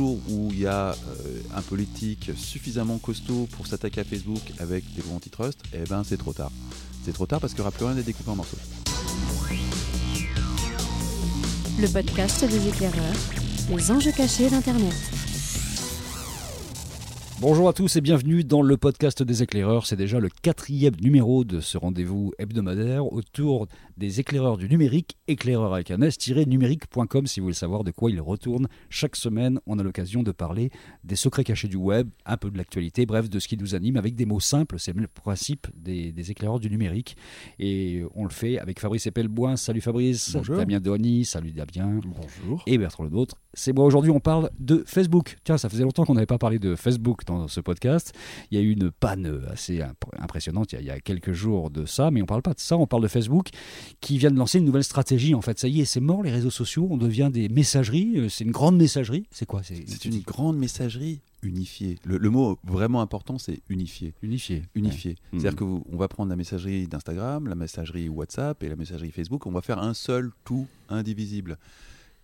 où il y a euh, un politique suffisamment costaud pour s'attaquer à Facebook avec des lois antitrust, eh ben c'est trop tard. C'est trop tard parce qu'il n'y aura plus rien à découper en morceaux. Le podcast des éclaireurs, les enjeux cachés d'Internet. Bonjour à tous et bienvenue dans le podcast des éclaireurs. C'est déjà le quatrième numéro de ce rendez-vous hebdomadaire autour des éclaireurs du numérique, éclaireur avec un s-numérique.com si vous voulez savoir de quoi il retourne. Chaque semaine, on a l'occasion de parler des secrets cachés du web, un peu de l'actualité, bref, de ce qui nous anime avec des mots simples. C'est le principe des, éclaireurs du numérique. Et on le fait avec Fabrice Epelboin. Salut Fabrice. Bonjour. Damien Denis. Salut Damien. Bonjour. Et Bertrand Le Nôtre. C'est moi aujourd'hui, on parle de Facebook. Tiens, ça faisait longtemps qu'on n'avait pas parlé de Facebook dans ce podcast. Il y a eu une panne assez impressionnante il y, a, quelques jours de ça, mais on parle pas de ça, on parle de Facebook qui vient de lancer une nouvelle stratégie. En fait, ça y est, c'est mort les réseaux sociaux, on devient des messageries, euh, c'est une grande messagerie. C'est quoi? C'est une grande messagerie unifiée. Le, mot vraiment important, c'est unifié. Unifié. Unifié. C'est-à-dire qu'on va prendre la messagerie d'Instagram, la messagerie WhatsApp et la messagerie Facebook, on va faire un seul tout indivisible.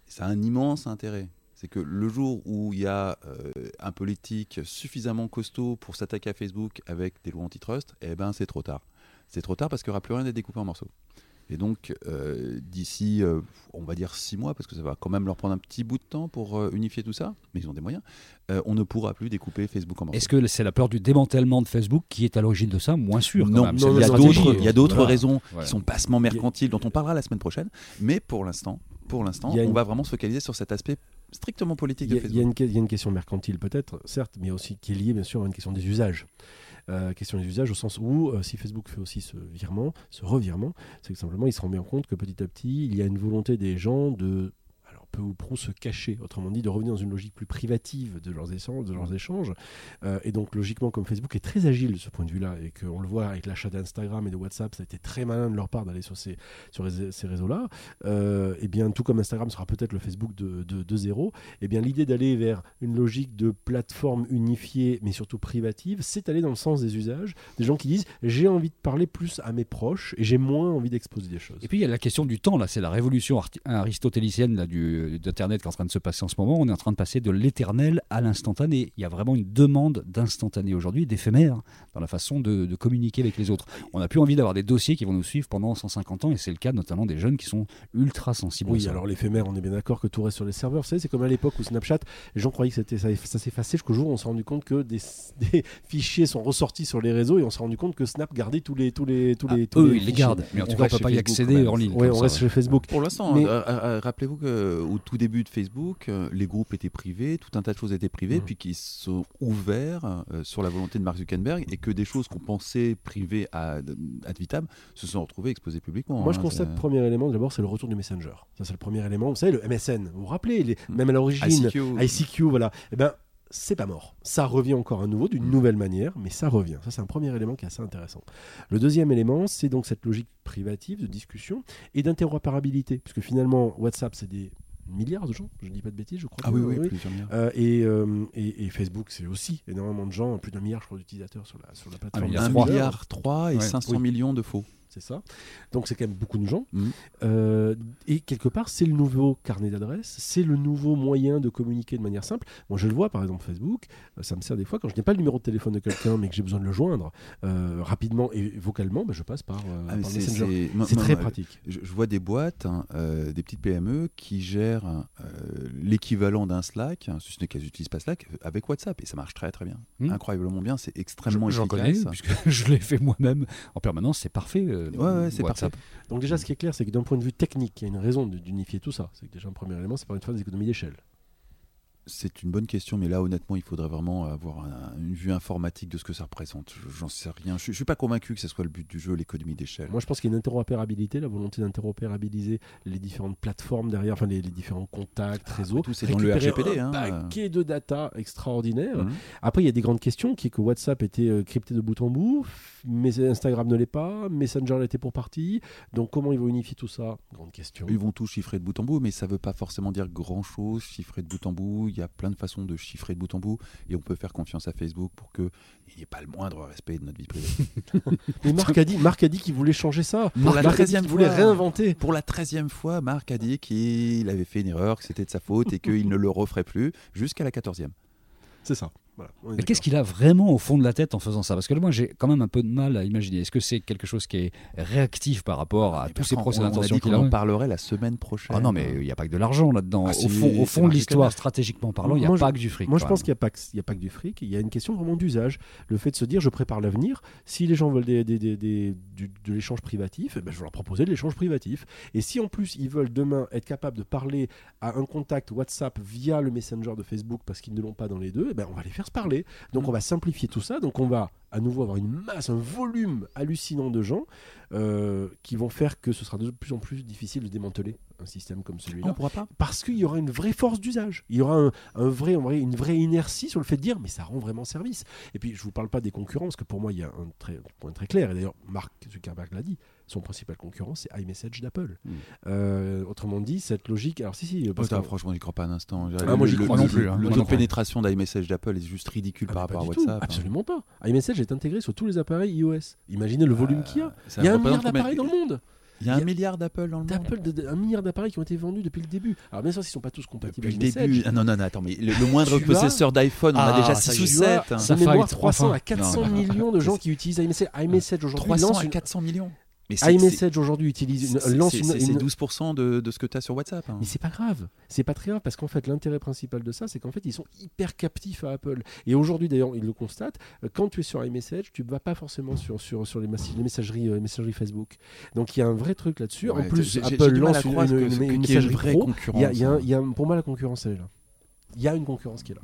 Ça a un immense intérêt c'est que le jour où il y a euh, un politique suffisamment costaud pour s'attaquer à Facebook avec des lois antitrust, eh ben c'est trop tard. C'est trop tard parce qu'il n'y aura plus rien à découper en morceaux. Et donc, euh, d'ici, euh, on va dire six mois, parce que ça va quand même leur prendre un petit bout de temps pour unifier tout ça, mais ils ont des moyens, on ne pourra plus découper Facebook en morceaux. Est-ce que c'est la peur du démantèlement de Facebook qui est à l'origine de ça Moins sûr. non, il y a d'autres raisons qui sont bassement mercantiles, dont on parlera la semaine prochaine, mais pour l'instant, pour l'instant, on va vraiment se focaliser sur cet aspect strictement politique de Facebook. Il y, a une question mercantile peut-être, certes, mais aussi qui est liée bien sûr à une question des usages. Euh, question des usages au sens où euh, si Facebook fait aussi ce virement, ce revirement, c'est que simplement il se rend bien compte que petit à petit il y a une volonté des gens de peu ou prou se cacher, autrement dit, de revenir dans une logique plus privative de leurs, échanges. Euh, et donc, logiquement, comme Facebook est très agile de ce point de vue-là, et qu'on le voit avec l'achat d'Instagram et de WhatsApp, ça a été très malin de leur part d'aller sur ces, sur ces réseaux-là, euh, et bien, tout comme Instagram sera peut-être le Facebook de, de, de zéro, et bien, l'idée d'aller vers une logique de plateforme unifiée, mais surtout privative, c'est aller dans le sens des usages, des gens qui disent j'ai envie de parler plus à mes proches et j'ai moins envie d'exposer des choses. Et puis, il y a la question du temps, là, c'est la révolution aristotélicienne là, du, d'Internet qui est en train de se passer en ce moment, on est en train de passer de l'éternel à l'instantané. Il y a vraiment une demande d'instantané aujourd'hui, d'éphémère, dans la façon de, communiquer avec les autres. On n'a plus envie d'avoir des dossiers qui vont nous suivre pendant 150 ans, et c'est le cas notamment des jeunes qui sont ultra sensibles. Oui, alors l'éphémère, on est bien d'accord que tout reste sur les serveurs. Vous savez, c'est comme à l'époque où Snapchat, les gens croyaient que c'était, ça, ça s'effaçait jusqu'au jour où on s'est rendu compte que des, fichiers sont ressortis sur les réseaux et on s'est rendu compte que Snap gardait tous les tous les tous ah, les eux, ils les gardent, mais en tout cas, on ne peut pas y accéder en ligne. Oui, on reste chez Facebook. Pour l'instant, mais... Euh, euh, euh, rappelez-vous que au tout début de Facebook, les groupes étaient privés, tout un tas de choses étaient privées, mmh. puis qui sont ouverts sur la volonté de Mark Zuckerberg et que des choses qu'on pensait privées à ad vitam se sont retrouvées exposées publiquement. Moi, je hein, constate, premier élément, d'abord, c'est le retour du Messenger. Ça, c'est le premier élément. Vous savez, le MSN, vous vous rappelez, les, mmh. même à l'origine, ICQ, ICQ, voilà. Eh ben, c'est pas mort. Ça revient encore à nouveau d'une mmh. nouvelle manière, mais ça revient. Ça, c'est un premier élément qui est assez intéressant. Le deuxième élément, c'est donc cette logique privative de discussion et d'interopérabilité, puisque finalement, WhatsApp, c'est des milliards de gens, je ne dis pas de bêtises, je crois. Ah oui, oui, euh, euh, et, et, Facebook, c'est aussi énormément de gens, plus d'un milliard, je crois, d'utilisateurs sur la, sur la plateforme. Un milliard 3 et 500 millions de faux c'est ça. Donc c'est quand même beaucoup de gens. Mmh. Euh, et quelque part, c'est le nouveau carnet d'adresses, c'est le nouveau moyen de communiquer de manière simple. Moi, je le vois par exemple Facebook, euh, ça me sert des fois quand je n'ai pas le numéro de téléphone de quelqu'un, mais que j'ai besoin de le joindre euh, rapidement et vocalement, bah, je passe par, ah, Messenger. C'est très pratique. Je, vois des boîtes, hein, des petites PME qui gèrent l'équivalent d'un Slack, hein, si ce n'est qu'elles n'utilisent pas Slack, avec WhatsApp et ça marche très très bien. Mmh. Incroyablement bien, c'est extrêmement J'en connais, puisque je l'ai fait moi-même en permanence, c'est parfait ouais, c'est parfait. Donc déjà, ce qui est clair, c'est que d'un point de vue technique, il y a une raison d'unifier tout ça. C'est que déjà, un premier élément, c'est par une fois des économies d'échelle. C'est une bonne question, mais là, honnêtement, il faudrait vraiment avoir une vue informatique de ce que ça représente. J'en sais rien. Je ne suis pas convaincu que ce soit le but du jeu, l'économie d'échelle. Moi, je pense qu'il y a une interopérabilité, la volonté d'interopérabiliser les différentes plateformes derrière, enfin les, différents contacts, réseaux. tout c'est dans le RGPD. Un hein. paquet de data extraordinaire. Mhm. Après, il y a des grandes questions qui est que WhatsApp était euh, crypté de bout en bout, mais Instagram ne l'est pas, Messenger l'était pour partie. Donc, comment ils vont unifier tout ça? Grande question. Ils vont tout chiffrer de bout en bout, mais ça ne veut pas forcément dire grand-chose, chiffrer de bout en bout il y a plein de façons de chiffrer de bout en bout et on peut faire confiance à Facebook pour qu'il n'y ait pas le moindre respect de notre vie privée. Mais Marc a dit, Marc a dit qu'il voulait changer ça. Pour la Marc a dit 13e qu'il voulait fois. réinventer. Pour la treizième fois, Marc a dit qu'il avait fait une erreur, que c'était de sa faute et qu'il ne le referait plus jusqu'à la quatorzième. C'est ça. Voilà, on Mais qu'est-ce qu'il a vraiment au fond de la tête en faisant ça? Parce que moi, j'ai quand même un peu de mal à imaginer. Est-ce que c'est quelque chose qui est réactif par rapport à Mais tous ces procès on- on a d'intention qu'il a en parlerait la semaine prochaine. Ah non, mais il n'y a pas que de l'argent là-dedans. Ah au fond, au c'est fond de l'histoire, stratégiquement parlant, il n'y a pas que du fric. Moi, je pense qu'il n'y a, pas que- il y a pas que du fric, il y a une question vraiment d'usage. Le fait de se dire, je prépare l'avenir. Si les gens veulent des, des- des- des- du- de l'échange privatif, eh ben, je vais leur proposer de l'échange privatif. Et si en plus, ils veulent demain être capables de parler à un contact WhatsApp via le Messenger de Facebook parce qu'ils ne l'ont pas dans les deux, eh ben, on va les faire parler. Donc, Mm. on va simplifier tout ça. Donc, on va à nouveau avoir une masse, un volume hallucinant de gens euh, qui vont faire que ce sera de plus en plus difficile de démanteler un système comme celui-là on pourra pas. parce qu'il y aura une vraie force d'usage. Il y aura un, un vrai, une vraie inertie sur le fait de dire, mais ça rend vraiment service. Et puis, je vous parle pas des concurrents, parce que pour moi, il y a un très, point très clair. Et d'ailleurs, Mark Zuckerberg l'a dit. Son principal concurrent, c'est iMessage d'Apple. Mm. Euh, autrement dit, cette logique. Alors, si, si. Parce Putain, que- franchement, j'y crois pas un instant. Ah, moi, j'y crois le- non plus, hein. Le taux de pénétration d'iMessage d'Apple est juste ridicule Ah, par rapport à tout, WhatsApp. hein. Absolument pas. iMessage est intégré sur tous les appareils iOS. Imaginez le volume qu'il y a. Il y a un milliard d'appareils dans le monde. Il y a un milliard d'Apple dans le monde. De- un milliard d'appareils qui ont été vendus depuis le début. Alors, bien sûr, ils sont pas tous compatibles Depuis le début. Message. Ah non, non, non, attends, mais le, le moindre Tu as- possesseur d'iPhone, on Ah, a déjà ça 6 y ou est. 7. Ça fight, 300 à enfin. 400 Non, non. millions de gens qui utilisent iMessage. iMessage aujourd'hui 300 lance à une- 400 millions. Mais iMessage aujourd'hui utilise une, lance une, une- 12% de, de ce que tu as sur WhatsApp. hein. Mais c'est pas grave. C'est pas très grave parce qu'en fait, l'intérêt principal de ça, c'est qu'en fait, ils sont hyper captifs à Apple. Et aujourd'hui, d'ailleurs, ils le constatent. euh, Quand tu es sur iMessage, tu ne vas pas forcément sur, sur, sur les, messageries, euh, messageries Facebook. Donc il y a un vrai truc là-dessus. Ouais, en plus, Apple lance une, messagerie vraie pro. concurrence. Y a- y a un- hein. y a un- pour moi, la concurrence, elle est là. Il y a une concurrence qui est là.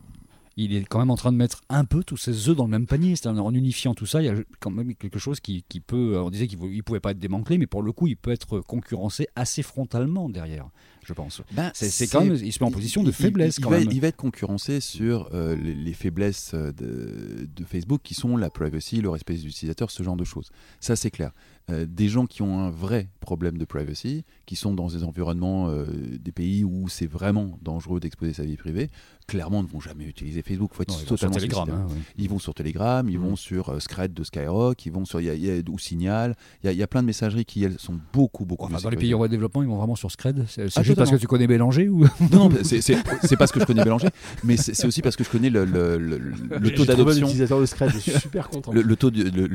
Il est quand même en train de mettre un peu tous ses œufs dans le même panier. C'est-à-dire en unifiant tout ça, il y a quand même quelque chose qui, qui peut. On disait qu'il ne pouvait pas être démantelé, mais pour le coup, il peut être concurrencé assez frontalement derrière, je pense. Ben, C'est quand même, il se met en position de il- faiblesse il quand même. Il va être concurrencé sur euh, les, les faiblesses euh, de, de Facebook qui sont la privacy, le respect des utilisateurs, ce genre de choses. Ça, c'est clair. Euh, des gens qui ont un vrai problème de privacy, qui sont dans des environnements, euh, des pays où c'est vraiment dangereux d'exposer sa vie privée, clairement ne vont jamais utiliser Facebook. Faut être Non, il va sur Telegram. hein. Ils vont sur Telegram, ils vont sur euh, Scred de Skyrock, ils vont sur y a- il y a- ou Signal. Il y, a- il y a plein de messageries qui elles sont beaucoup beaucoup Enfin, mieux dans les pays en voie de développement, ils vont vraiment sur Scred. C'est Ah, juste parce que tu connais Bélanger ou Non, non, c'est- parce que je connais Bélanger, mais c'est aussi parce que je connais le, le- le- le taux d'adoption. utilisateur de Scred, je suis super content. Le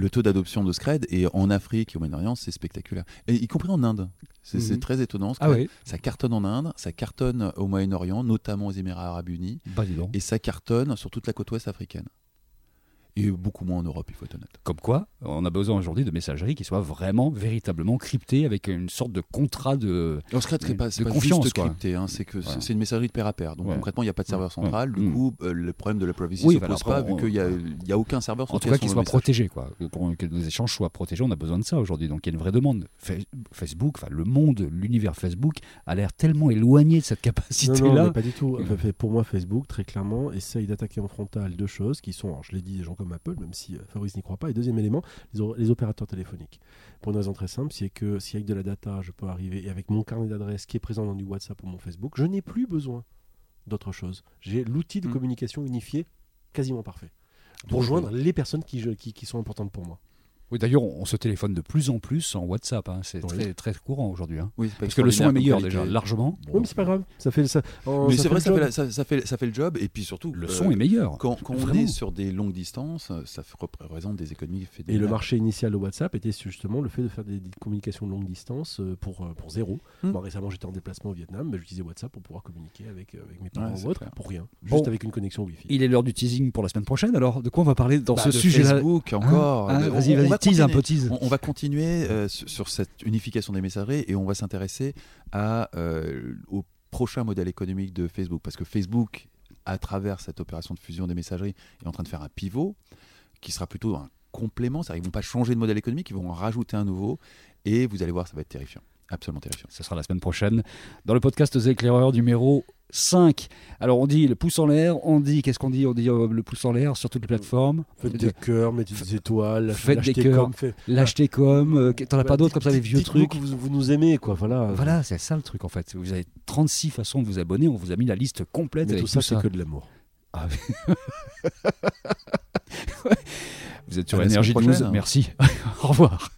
taux d'adoption de Scred et en Afrique au Moyen-Orient, c'est spectaculaire. Et y compris en Inde. C'est Mhm. très étonnant. Ah oui Ça cartonne en Inde, ça cartonne au Moyen-Orient, notamment aux Émirats Arabes Unis, Bah et ça cartonne sur toute la côte ouest africaine. Et beaucoup moins en Europe, il faut être honnête. Comme quoi, on a besoin aujourd'hui de messagerie qui soit vraiment, véritablement cryptée avec une sorte de contrat de. Alors, Scred, c'est De pas, c'est pas confiance, juste crypté, hein, c'est que c'est- Voilà. c'est une messagerie de pair à pair. Donc Ouais. concrètement, il n'y a pas de serveur central. Ouais. Du coup, euh, le problème de la privacy Oui, ne se bah, pose pas, vu qu'il n'y a, il y a aucun serveur En tout cas, soient nos messages. protégés, quoi. Que, pour- que nos échanges soient protégés, on a besoin de ça aujourd'hui. Donc il y a une vraie demande. Fa- Facebook, enfin le monde, l'univers Facebook a l'air tellement éloigné de cette capacité-là. non, pas du tout. Pour moi, Facebook, très clairement, essaye d'attaquer en frontal deux choses qui sont, alors je l'ai dit, des gens comme Apple, même si euh, Fabrice n'y croit pas. Et deuxième élément, les, opérateurs téléphoniques. Pour une raison très simple, c'est que si avec de la data, je peux arriver, et avec mon carnet d'adresses qui est présent dans du WhatsApp ou mon Facebook, je n'ai plus besoin d'autre chose. J'ai l'outil de Mm. communication unifié quasiment parfait. Pour Donc, joindre les personnes qui, je- qui, qui sont importantes pour moi. Oui, d'ailleurs, on, on se téléphone de plus en plus en WhatsApp. hein. C'est Oui. très, très courant aujourd'hui. hein. Oui, Parce que le son est meilleur déjà, largement. oui, mais c'est pas grave. Ça fait, ça, Mais ça c'est vrai, ça fait, la- ça, ça fait, ça fait le job. Et puis surtout, Le euh, son est meilleur. Quand, quand on est sur des longues distances, ça représente des économies fait Et le marché initial de WhatsApp était justement le fait de faire des, des communications de longue distance euh, pour, euh, pour zéro. Hmm. Moi, récemment, j'étais en déplacement au Vietnam, mais j'utilisais WhatsApp pour pouvoir communiquer avec, avec mes parents Ouais, ou autres pour rien. Bon. Juste avec une connexion Wi-Fi. Il est l'heure du teasing pour la semaine prochaine. Alors, de quoi on va parler dans Bah, ce sujet-là? Facebook encore. Hein Euh, Vas-y, on- on vas-y, va tease un continuer. peu, tease. On, on va continuer euh, sur, sur cette unification des messageries et on va s'intéresser à, euh, au prochain modèle économique de Facebook. Parce que Facebook, à travers cette opération de fusion des messageries, est en train de faire un pivot qui sera plutôt un complément. C'est-à-dire qu'ils vont pas changer de modèle économique, ils vont en rajouter un nouveau. Et vous allez voir, ça va être terrifiant. Absolument terrifiant. Ce sera la semaine prochaine dans le podcast The Éclaireurs numéro 5. Alors on dit le pouce en l'air, on dit, qu'est-ce qu'on dit? On dit euh, le pouce en l'air sur toutes les plateformes. Faites des cœurs, mettez des étoiles, Faites des l'achetez cœurs. L'acheter comme, euh, t'en as pas Bah, d'autres comme ça, des dites- vieux trucs? que Vous, vous nous aimez, quoi. Voilà. Voilà, c'est ça le truc en fait. Vous avez 36 façons de vous abonner, on vous a mis la liste complète Mais avec tout ça, c'est que de l'amour. Ah. Vous êtes sur Énergie semaine 12, prochaine. merci. Au revoir.